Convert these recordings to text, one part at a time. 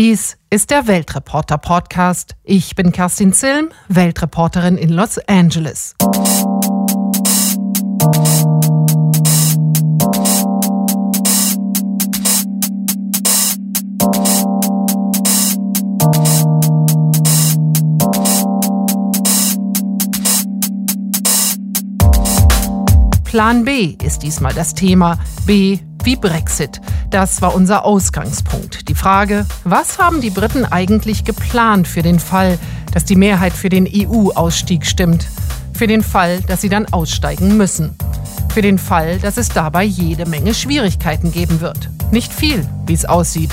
Dies ist der Weltreporter Podcast. Ich bin Kerstin Zilm, Weltreporterin in Los Angeles. Plan B ist diesmal das Thema. B wie Brexit. Das war unser Ausgangspunkt. Die Frage, was haben die Briten eigentlich geplant für den Fall, dass die Mehrheit für den EU-Ausstieg stimmt? Für den Fall, dass sie dann aussteigen müssen? Für den Fall, dass es dabei jede Menge Schwierigkeiten geben wird? Nicht viel, wie es aussieht.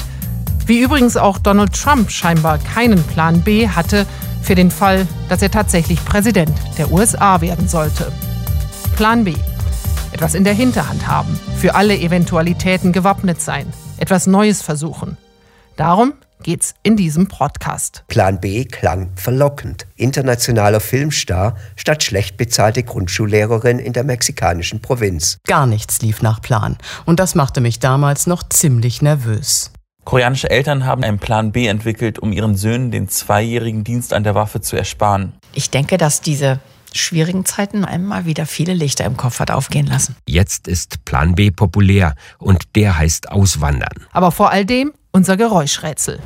Wie übrigens auch Donald Trump scheinbar keinen Plan B hatte für den Fall, dass er tatsächlich Präsident der USA werden sollte. Plan B etwas in der Hinterhand haben, für alle Eventualitäten gewappnet sein, etwas Neues versuchen. Darum geht's in diesem Podcast. Plan B klang verlockend. Internationaler Filmstar statt schlecht bezahlte Grundschullehrerin in der mexikanischen Provinz. Gar nichts lief nach Plan. Und das machte mich damals noch ziemlich nervös. Koreanische Eltern haben einen Plan B entwickelt, um ihren Söhnen den zweijährigen Dienst an der Waffe zu ersparen. Ich denke, dass diese schwierigen Zeiten einmal wieder viele Lichter im Kopf hat aufgehen lassen. Jetzt ist Plan B populär und der heißt Auswandern. Aber vor all dem unser Geräuschrätsel.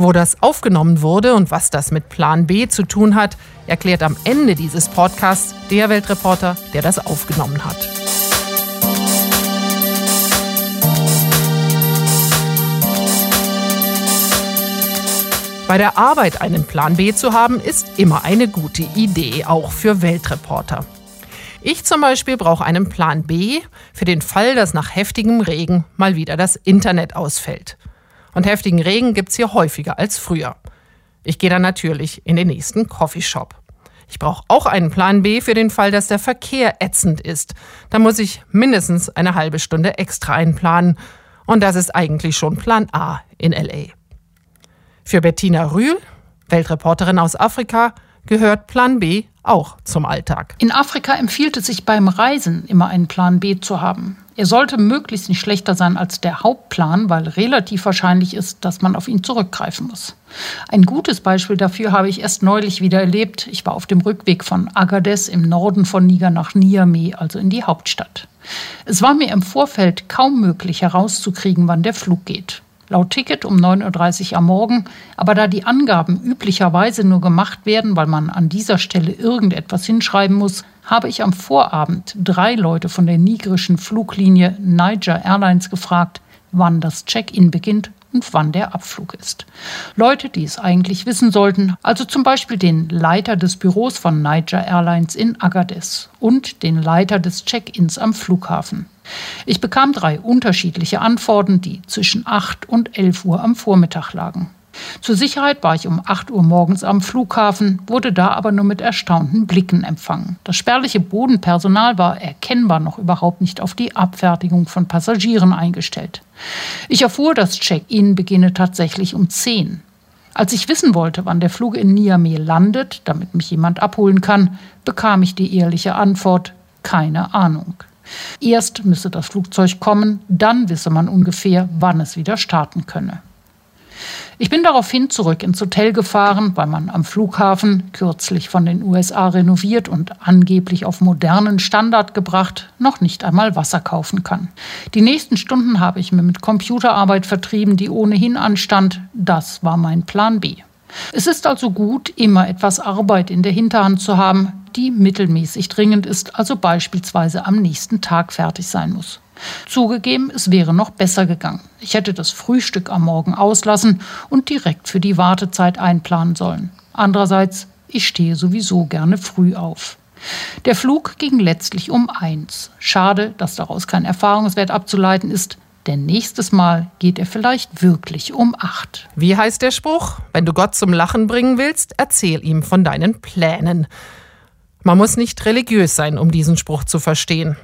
Wo das aufgenommen wurde und was das mit Plan B zu tun hat, erklärt am Ende dieses Podcasts der Weltreporter, der das aufgenommen hat. Bei der Arbeit einen Plan B zu haben, ist immer eine gute Idee, auch für Weltreporter. Ich zum Beispiel brauche einen Plan B für den Fall, dass nach heftigem Regen mal wieder das Internet ausfällt. Und heftigen Regen gibt es hier häufiger als früher. Ich gehe dann natürlich in den nächsten Coffeeshop. Ich brauche auch einen Plan B für den Fall, dass der Verkehr ätzend ist. Da muss ich mindestens eine halbe Stunde extra einplanen. Und das ist eigentlich schon Plan A in LA. Für Bettina Rühl, Weltreporterin aus Afrika, gehört Plan B auch zum Alltag. In Afrika empfiehlt es sich beim Reisen immer einen Plan B zu haben. Er sollte möglichst nicht schlechter sein als der Hauptplan, weil relativ wahrscheinlich ist, dass man auf ihn zurückgreifen muss. Ein gutes Beispiel dafür habe ich erst neulich wieder erlebt. Ich war auf dem Rückweg von Agadez im Norden von Niger nach Niamey, also in die Hauptstadt. Es war mir im Vorfeld kaum möglich herauszukriegen, wann der Flug geht laut Ticket um 9.30 Uhr am Morgen. Aber da die Angaben üblicherweise nur gemacht werden, weil man an dieser Stelle irgendetwas hinschreiben muss, habe ich am Vorabend drei Leute von der nigerischen Fluglinie Niger Airlines gefragt, wann das Check-in beginnt und wann der Abflug ist. Leute, die es eigentlich wissen sollten, also zum Beispiel den Leiter des Büros von Niger Airlines in Agadez und den Leiter des Check-ins am Flughafen. Ich bekam drei unterschiedliche Antworten, die zwischen 8 und 11 Uhr am Vormittag lagen. Zur Sicherheit war ich um 8 Uhr morgens am Flughafen, wurde da aber nur mit erstaunten Blicken empfangen. Das spärliche Bodenpersonal war erkennbar noch überhaupt nicht auf die Abfertigung von Passagieren eingestellt. Ich erfuhr, das Check-in beginne tatsächlich um 10. Als ich wissen wollte, wann der Flug in Niamey landet, damit mich jemand abholen kann, bekam ich die ehrliche Antwort keine Ahnung. Erst müsse das Flugzeug kommen, dann wisse man ungefähr, wann es wieder starten könne. Ich bin daraufhin zurück ins Hotel gefahren, weil man am Flughafen, kürzlich von den USA renoviert und angeblich auf modernen Standard gebracht, noch nicht einmal Wasser kaufen kann. Die nächsten Stunden habe ich mir mit Computerarbeit vertrieben, die ohnehin anstand. Das war mein Plan B. Es ist also gut, immer etwas Arbeit in der Hinterhand zu haben, die mittelmäßig dringend ist, also beispielsweise am nächsten Tag fertig sein muss. Zugegeben, es wäre noch besser gegangen. Ich hätte das Frühstück am Morgen auslassen und direkt für die Wartezeit einplanen sollen. Andererseits, ich stehe sowieso gerne früh auf. Der Flug ging letztlich um eins. Schade, dass daraus kein Erfahrungswert abzuleiten ist, denn nächstes Mal geht er vielleicht wirklich um acht. Wie heißt der Spruch? Wenn du Gott zum Lachen bringen willst, erzähl ihm von deinen Plänen. Man muss nicht religiös sein, um diesen Spruch zu verstehen.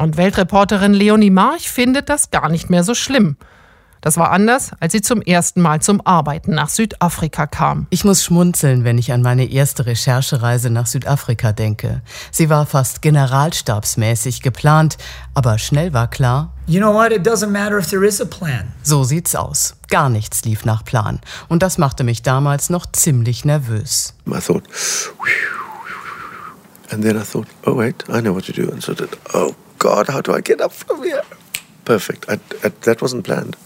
Und Weltreporterin Leonie March findet das gar nicht mehr so schlimm. Das war anders, als sie zum ersten Mal zum Arbeiten nach Südafrika kam. Ich muss schmunzeln, wenn ich an meine erste Recherchereise nach Südafrika denke. Sie war fast generalstabsmäßig geplant, aber schnell war klar, You know what? It doesn't matter if there is a plan. So sieht's aus. Gar nichts lief nach Plan. Und das machte mich damals noch ziemlich nervös. I thought, and then I thought, oh wait, I know what to do. And so did, oh God, how do I get up from here? Perfect. I, I, that wasn't planned.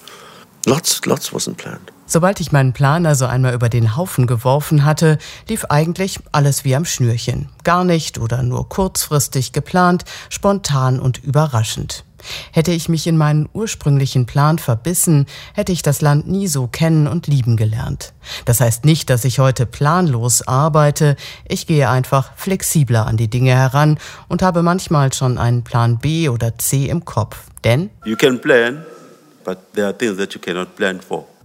Lots, lots wasn't planned. Sobald ich meinen Plan also einmal über den Haufen geworfen hatte, lief eigentlich alles wie am Schnürchen. Gar nicht oder nur kurzfristig geplant, spontan und überraschend. Hätte ich mich in meinen ursprünglichen Plan verbissen, hätte ich das Land nie so kennen und lieben gelernt. Das heißt nicht, dass ich heute planlos arbeite, ich gehe einfach flexibler an die Dinge heran und habe manchmal schon einen Plan B oder C im Kopf. Denn plan.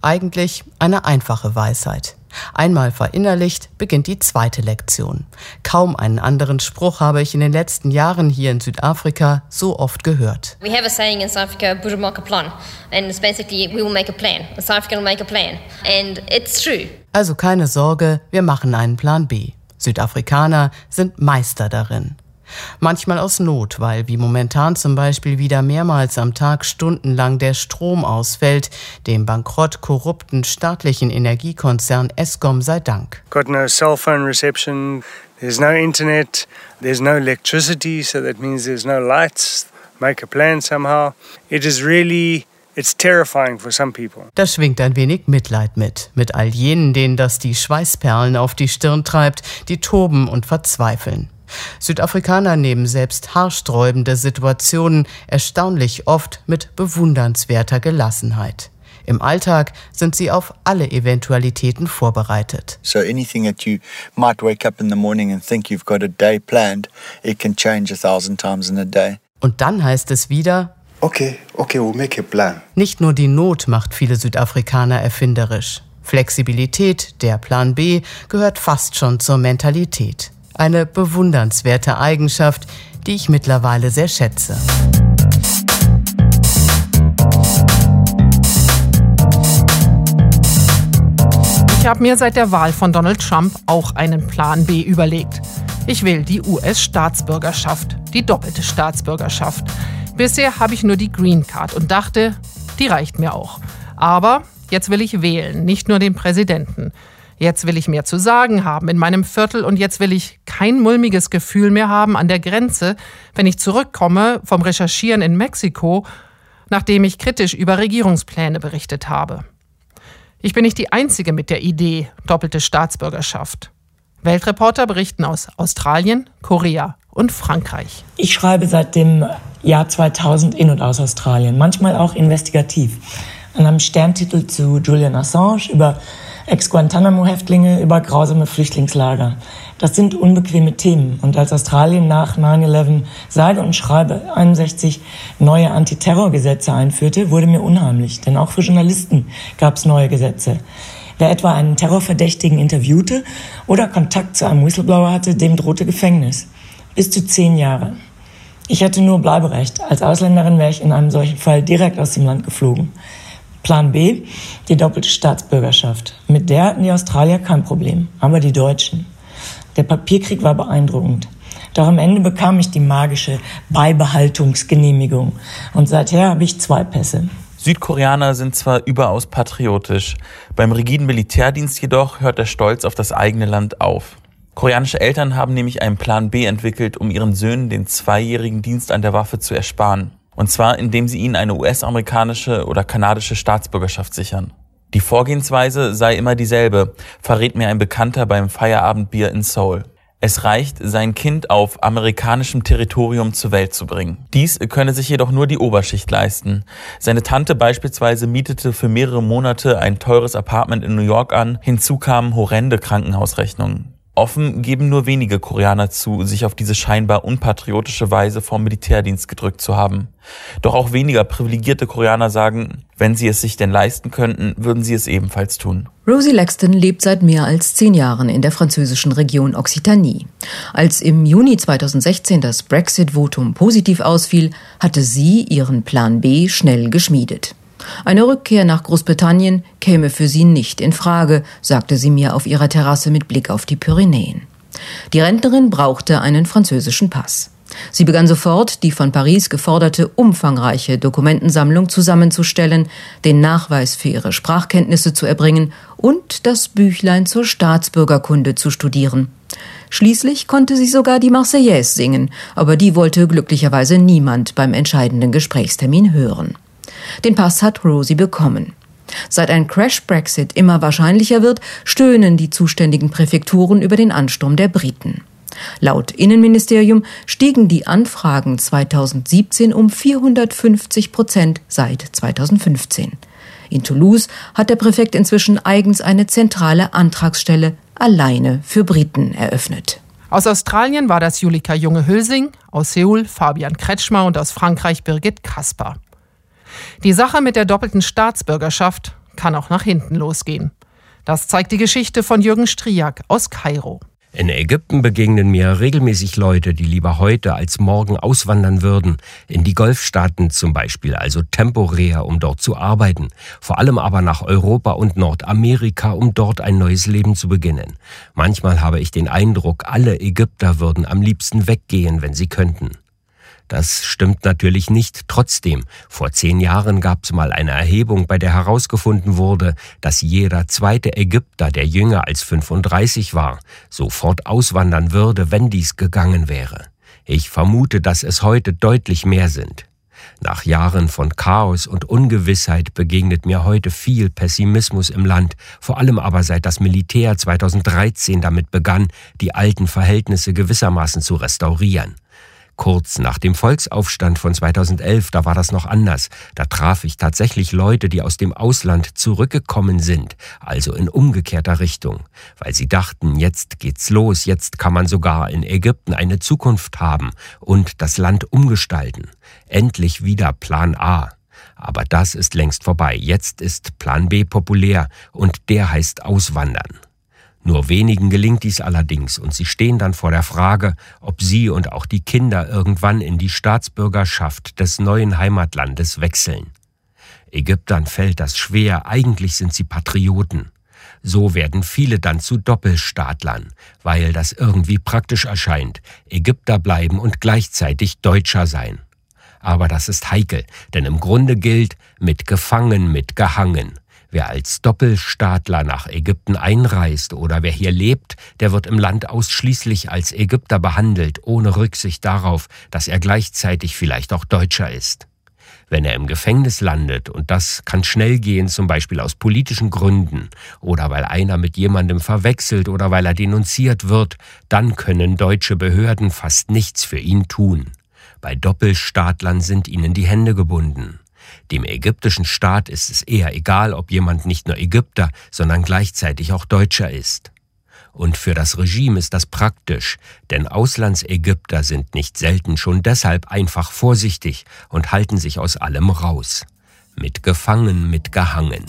Eigentlich eine einfache Weisheit. Einmal verinnerlicht beginnt die zweite Lektion. Kaum einen anderen Spruch habe ich in den letzten Jahren hier in Südafrika so oft gehört. We have a saying in South Africa, "Budumaka plan," and it's basically we will make a plan. South Africa will make a plan, and it's true. Also keine Sorge, wir machen einen Plan B. Südafrikaner sind Meister darin. Manchmal aus Not, weil wie momentan zum Beispiel wieder mehrmals am Tag stundenlang der Strom ausfällt, dem bankrott korrupten staatlichen Energiekonzern Eskom sei Dank. Got no cell phone reception, there's no internet, there's no electricity, so that means there's no lights. Make a plan somehow. It is really It's terrifying for some people. Da schwingt ein wenig Mitleid mit, mit all jenen, denen das die Schweißperlen auf die Stirn treibt, die toben und verzweifeln. Südafrikaner nehmen selbst haarsträubende Situationen erstaunlich oft mit bewundernswerter Gelassenheit. Im Alltag sind sie auf alle Eventualitäten vorbereitet. So anything that you might wake up in the morning and think you've got a day planned, it can change a thousand times in a day. Und dann heißt es wieder, Okay, okay, we'll make a plan. Nicht nur die Not macht viele Südafrikaner erfinderisch. Flexibilität, der Plan B, gehört fast schon zur Mentalität. Eine bewundernswerte Eigenschaft, die ich mittlerweile sehr schätze. Ich habe mir seit der Wahl von Donald Trump auch einen Plan B überlegt. Ich will die US-Staatsbürgerschaft, die doppelte Staatsbürgerschaft. Bisher habe ich nur die Green Card und dachte, die reicht mir auch. Aber jetzt will ich wählen, nicht nur den Präsidenten. Jetzt will ich mehr zu sagen haben in meinem Viertel und jetzt will ich kein mulmiges Gefühl mehr haben an der Grenze, wenn ich zurückkomme vom Recherchieren in Mexiko, nachdem ich kritisch über Regierungspläne berichtet habe. Ich bin nicht die Einzige mit der Idee doppelte Staatsbürgerschaft. Weltreporter berichten aus Australien, Korea und Frankreich. Ich schreibe seit dem Jahr 2000 in und aus Australien, manchmal auch investigativ. An einem Sterntitel zu Julian Assange über Ex-Guantanamo-Häftlinge, über grausame Flüchtlingslager. Das sind unbequeme Themen. Und als Australien nach 9-11 sage und schreibe 61 neue Antiterrorgesetze einführte, wurde mir unheimlich. Denn auch für Journalisten gab es neue Gesetze. Wer etwa einen Terrorverdächtigen interviewte oder Kontakt zu einem Whistleblower hatte, dem drohte Gefängnis. Bis zu zehn Jahre. Ich hatte nur Bleiberecht. Als Ausländerin wäre ich in einem solchen Fall direkt aus dem Land geflogen. Plan B, die doppelte Staatsbürgerschaft. Mit der hatten die Australier kein Problem, aber die Deutschen. Der Papierkrieg war beeindruckend. Doch am Ende bekam ich die magische Beibehaltungsgenehmigung. Und seither habe ich zwei Pässe. Südkoreaner sind zwar überaus patriotisch, beim rigiden Militärdienst jedoch hört der Stolz auf das eigene Land auf. Koreanische Eltern haben nämlich einen Plan B entwickelt, um ihren Söhnen den zweijährigen Dienst an der Waffe zu ersparen. Und zwar, indem sie ihnen eine US-amerikanische oder kanadische Staatsbürgerschaft sichern. Die Vorgehensweise sei immer dieselbe, verrät mir ein Bekannter beim Feierabendbier in Seoul. Es reicht, sein Kind auf amerikanischem Territorium zur Welt zu bringen. Dies könne sich jedoch nur die Oberschicht leisten. Seine Tante beispielsweise mietete für mehrere Monate ein teures Apartment in New York an, hinzu kamen horrende Krankenhausrechnungen. Offen geben nur wenige Koreaner zu, sich auf diese scheinbar unpatriotische Weise vom Militärdienst gedrückt zu haben. Doch auch weniger privilegierte Koreaner sagen, wenn sie es sich denn leisten könnten, würden sie es ebenfalls tun. Rosie Lexton lebt seit mehr als zehn Jahren in der französischen Region Occitanie. Als im Juni 2016 das Brexit-Votum positiv ausfiel, hatte sie ihren Plan B schnell geschmiedet. Eine Rückkehr nach Großbritannien käme für sie nicht in Frage, sagte sie mir auf ihrer Terrasse mit Blick auf die Pyrenäen. Die Rentnerin brauchte einen französischen Pass. Sie begann sofort, die von Paris geforderte umfangreiche Dokumentensammlung zusammenzustellen, den Nachweis für ihre Sprachkenntnisse zu erbringen und das Büchlein zur Staatsbürgerkunde zu studieren. Schließlich konnte sie sogar die Marseillaise singen, aber die wollte glücklicherweise niemand beim entscheidenden Gesprächstermin hören. Den Pass hat Rosie bekommen. Seit ein Crash-Brexit immer wahrscheinlicher wird, stöhnen die zuständigen Präfekturen über den Ansturm der Briten. Laut Innenministerium stiegen die Anfragen 2017 um 450 Prozent seit 2015. In Toulouse hat der Präfekt inzwischen eigens eine zentrale Antragsstelle alleine für Briten eröffnet. Aus Australien war das Julika Junge-Hülsing, aus Seoul Fabian Kretschmer und aus Frankreich Birgit Kasper. Die Sache mit der doppelten Staatsbürgerschaft kann auch nach hinten losgehen. Das zeigt die Geschichte von Jürgen Striak aus Kairo. In Ägypten begegnen mir regelmäßig Leute, die lieber heute als morgen auswandern würden, in die Golfstaaten zum Beispiel, also temporär, um dort zu arbeiten, vor allem aber nach Europa und Nordamerika, um dort ein neues Leben zu beginnen. Manchmal habe ich den Eindruck, alle Ägypter würden am liebsten weggehen, wenn sie könnten. Das stimmt natürlich nicht. Trotzdem, vor zehn Jahren gab es mal eine Erhebung, bei der herausgefunden wurde, dass jeder zweite Ägypter, der jünger als 35 war, sofort auswandern würde, wenn dies gegangen wäre. Ich vermute, dass es heute deutlich mehr sind. Nach Jahren von Chaos und Ungewissheit begegnet mir heute viel Pessimismus im Land, vor allem aber seit das Militär 2013 damit begann, die alten Verhältnisse gewissermaßen zu restaurieren. Kurz nach dem Volksaufstand von 2011, da war das noch anders. Da traf ich tatsächlich Leute, die aus dem Ausland zurückgekommen sind, also in umgekehrter Richtung, weil sie dachten, jetzt geht's los, jetzt kann man sogar in Ägypten eine Zukunft haben und das Land umgestalten. Endlich wieder Plan A. Aber das ist längst vorbei. Jetzt ist Plan B populär und der heißt Auswandern. Nur wenigen gelingt dies allerdings, und sie stehen dann vor der Frage, ob sie und auch die Kinder irgendwann in die Staatsbürgerschaft des neuen Heimatlandes wechseln. Ägyptern fällt das schwer, eigentlich sind sie Patrioten. So werden viele dann zu Doppelstaatlern, weil das irgendwie praktisch erscheint, Ägypter bleiben und gleichzeitig Deutscher sein. Aber das ist heikel, denn im Grunde gilt, mit gefangen, mit gehangen. Wer als Doppelstaatler nach Ägypten einreist oder wer hier lebt, der wird im Land ausschließlich als Ägypter behandelt, ohne Rücksicht darauf, dass er gleichzeitig vielleicht auch Deutscher ist. Wenn er im Gefängnis landet, und das kann schnell gehen, zum Beispiel aus politischen Gründen, oder weil einer mit jemandem verwechselt oder weil er denunziert wird, dann können deutsche Behörden fast nichts für ihn tun. Bei Doppelstaatlern sind ihnen die Hände gebunden. Dem ägyptischen Staat ist es eher egal, ob jemand nicht nur Ägypter, sondern gleichzeitig auch Deutscher ist. Und für das Regime ist das praktisch, denn Auslandsägypter sind nicht selten schon deshalb einfach vorsichtig und halten sich aus allem raus. Mit gefangen, mit gehangen.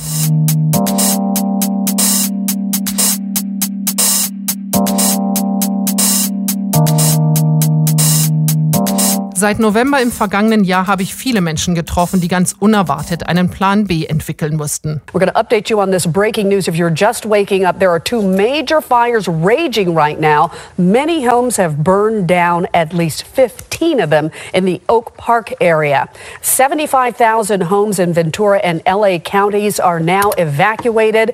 Seit November im vergangenen Jahr habe ich viele Menschen getroffen, die ganz unerwartet einen Plan B entwickeln mussten. We're going to update you on this breaking news. If you're just waking up, there are two major fires raging right now. Many homes have burned down, at least 15 of them in the Oak Park area. 75,000 homes in Ventura and LA counties are now evacuated.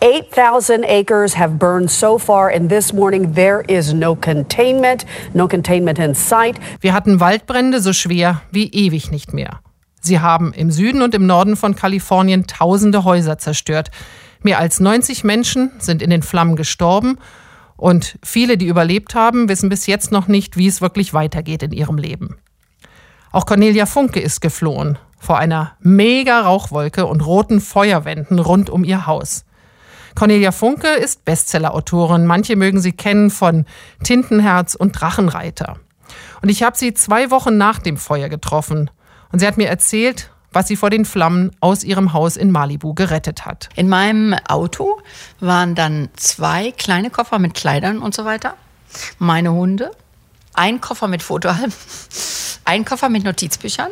8,000 acres have burned so far, and this morning there is no containment, no containment in sight. Wir hatten Waldbrände so schwer wie ewig nicht mehr. Sie haben im Süden und im Norden von Kalifornien tausende Häuser zerstört. Mehr als 90 Menschen sind in den Flammen gestorben und viele, die überlebt haben, wissen bis jetzt noch nicht, wie es wirklich weitergeht in ihrem Leben. Auch Cornelia Funke ist geflohen vor einer mega Rauchwolke und roten Feuerwänden rund um ihr Haus. Cornelia Funke ist Bestsellerautorin. Manche mögen sie kennen von Tintenherz und Drachenreiter. Und ich habe sie zwei Wochen nach dem Feuer getroffen. Und sie hat mir erzählt, was sie vor den Flammen aus ihrem Haus in Malibu gerettet hat. In meinem Auto waren dann zwei kleine Koffer mit Kleidern und so weiter, meine Hunde, ein Koffer mit Fotoalben, ein Koffer mit Notizbüchern,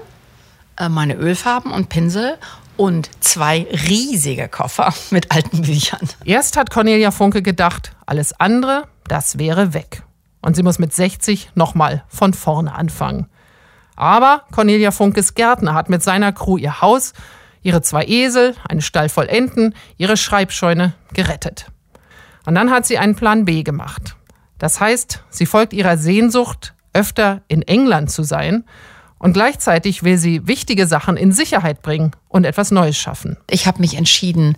äh, meine Ölfarben und Pinsel und zwei riesige Koffer mit alten Büchern. Erst hat Cornelia Funke gedacht, alles andere, das wäre weg. Und sie muss mit 60 nochmal von vorne anfangen. Aber Cornelia Funkes Gärtner hat mit seiner Crew ihr Haus, ihre zwei Esel, einen Stall voll Enten, ihre Schreibscheune gerettet. Und dann hat sie einen Plan B gemacht. Das heißt, sie folgt ihrer Sehnsucht, öfter in England zu sein und gleichzeitig will sie wichtige Sachen in Sicherheit bringen und etwas Neues schaffen. Ich habe mich entschieden,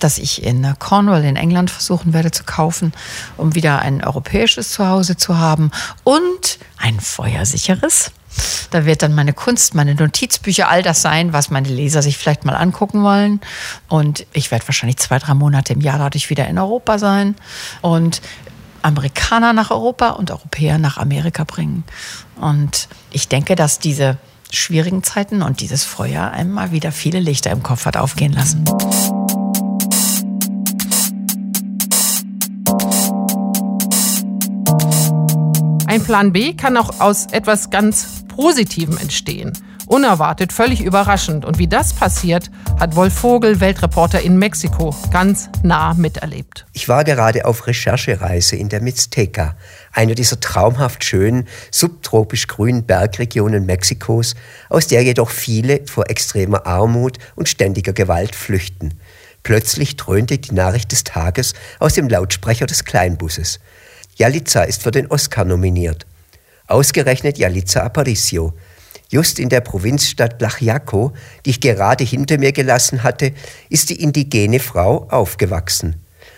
dass ich in Cornwall in England versuchen werde zu kaufen, um wieder ein europäisches Zuhause zu haben und ein feuersicheres. Da wird dann meine Kunst, meine Notizbücher, all das sein, was meine Leser sich vielleicht mal angucken wollen. Und ich werde wahrscheinlich zwei, drei Monate im Jahr dadurch wieder in Europa sein und Amerikaner nach Europa und Europäer nach Amerika bringen. Und ich denke, dass diese schwierigen Zeiten und dieses Feuer einmal wieder viele Lichter im Kopf hat aufgehen lassen. Ein Plan B kann auch aus etwas ganz Positivem entstehen. Unerwartet, völlig überraschend. Und wie das passiert, hat Wolf Vogel, Weltreporter in Mexiko, ganz nah miterlebt. Ich war gerade auf Recherchereise in der Mixteca, einer dieser traumhaft schönen, subtropisch grünen Bergregionen Mexikos, aus der jedoch viele vor extremer Armut und ständiger Gewalt flüchten. Plötzlich dröhnte die Nachricht des Tages aus dem Lautsprecher des Kleinbusses. Jalitza ist für den Oscar nominiert. Ausgerechnet Jalitza Aparicio, Just in der Provinzstadt Lachiaco, die ich gerade hinter mir gelassen hatte, ist die indigene Frau aufgewachsen.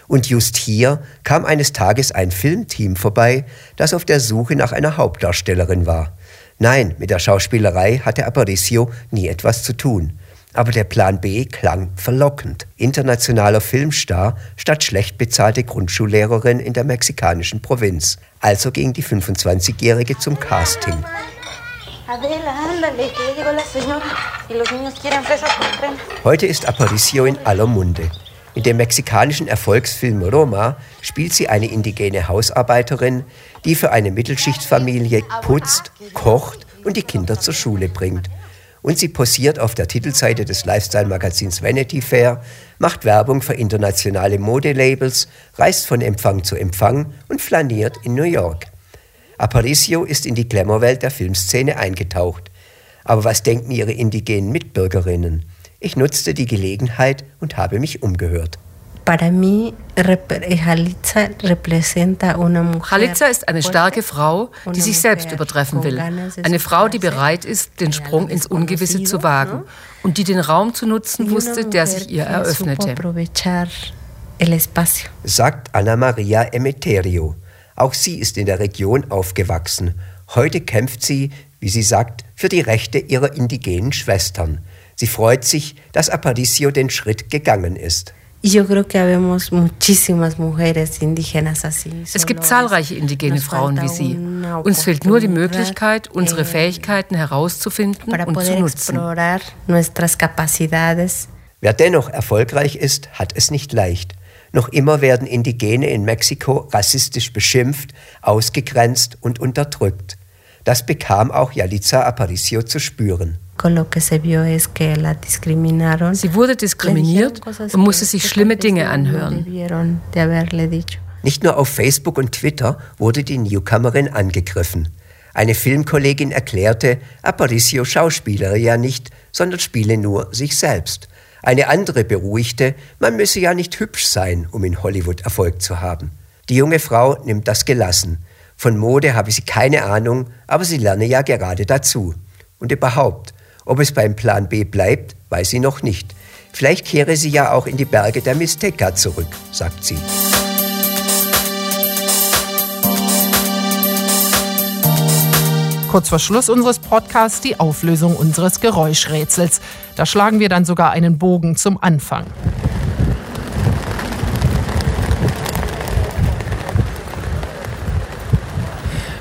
Und just hier kam eines Tages ein Filmteam vorbei, das auf der Suche nach einer Hauptdarstellerin war. Nein, mit der Schauspielerei hatte Aparicio nie etwas zu tun. Aber der Plan B klang verlockend. Internationaler Filmstar statt schlecht bezahlte Grundschullehrerin in der mexikanischen Provinz. Also ging die 25-Jährige zum Casting. Heute ist Aparicio in aller Munde. In dem mexikanischen Erfolgsfilm Roma spielt sie eine indigene Hausarbeiterin, die für eine Mittelschichtsfamilie putzt, kocht und die Kinder zur Schule bringt. Und sie posiert auf der Titelseite des Lifestyle-Magazins Vanity Fair, macht Werbung für internationale Modelabels, reist von Empfang zu Empfang und flaniert in New York. Aparicio ist in die Glamourwelt der Filmszene eingetaucht. Aber was denken ihre indigenen Mitbürgerinnen? Ich nutzte die Gelegenheit und habe mich umgehört. Chalitza ist eine starke Frau, die sich selbst übertreffen will. Eine Frau, die bereit ist, den Sprung ins Ungewisse zu wagen und die den Raum zu nutzen wusste, der sich ihr eröffnete. Sagt Anna Maria Emeterio. Auch sie ist in der Region aufgewachsen. Heute kämpft sie, wie sie sagt, für die Rechte ihrer indigenen Schwestern. Sie freut sich, dass Aparicio den Schritt gegangen ist. Es gibt zahlreiche indigene Frauen wie Sie. Uns fehlt nur die Möglichkeit, unsere Fähigkeiten herauszufinden und zu nutzen. Wer dennoch erfolgreich ist, hat es nicht leicht. Noch immer werden Indigene in Mexiko rassistisch beschimpft, ausgegrenzt und unterdrückt. Das bekam auch Yalitza Aparicio zu spüren. Sie wurde diskriminiert und musste sich schlimme Dinge anhören. Nicht nur auf Facebook und Twitter wurde die Newcomerin angegriffen. Eine Filmkollegin erklärte, Aparicio schauspielere ja nicht, sondern spiele nur sich selbst. Eine andere beruhigte, man müsse ja nicht hübsch sein, um in Hollywood Erfolg zu haben. Die junge Frau nimmt das gelassen. Von Mode habe sie keine Ahnung, aber sie lerne ja gerade dazu. Und überhaupt, ob es beim Plan B bleibt, weiß sie noch nicht. Vielleicht kehre sie ja auch in die Berge der Mixteca zurück, sagt sie. Kurz vor Schluss unseres Podcasts die Auflösung unseres Geräuschrätsels. Da schlagen wir dann sogar einen Bogen zum Anfang.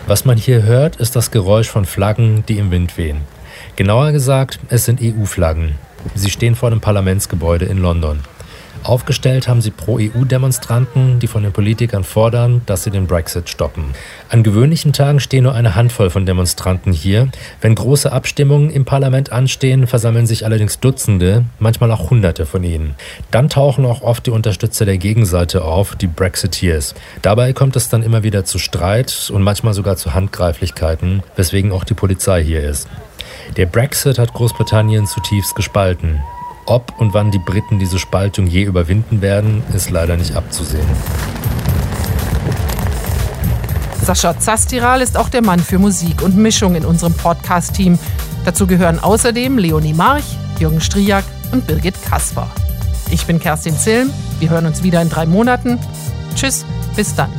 Was man hier hört, ist das Geräusch von Flaggen, die im Wind wehen. Genauer gesagt, es sind EU-Flaggen. Sie stehen vor dem Parlamentsgebäude in London. Aufgestellt haben sie Pro-EU-Demonstranten, die von den Politikern fordern, dass sie den Brexit stoppen. An gewöhnlichen Tagen stehen nur eine Handvoll von Demonstranten hier. Wenn große Abstimmungen im Parlament anstehen, versammeln sich allerdings Dutzende, manchmal auch Hunderte von ihnen. Dann tauchen auch oft die Unterstützer der Gegenseite auf, die Brexiteers. Dabei kommt es dann immer wieder zu Streit und manchmal sogar zu Handgreiflichkeiten, weswegen auch die Polizei hier ist. Der Brexit hat Großbritannien zutiefst gespalten. Ob und wann die Briten diese Spaltung je überwinden werden, ist leider nicht abzusehen. Sascha Zastiral ist auch der Mann für Musik und Mischung in unserem Podcast-Team. Dazu gehören außerdem Leonie March, Jürgen Striak und Birgit Kasper. Ich bin Kerstin Zilm. Wir hören uns wieder in drei Monaten. Tschüss, bis dann.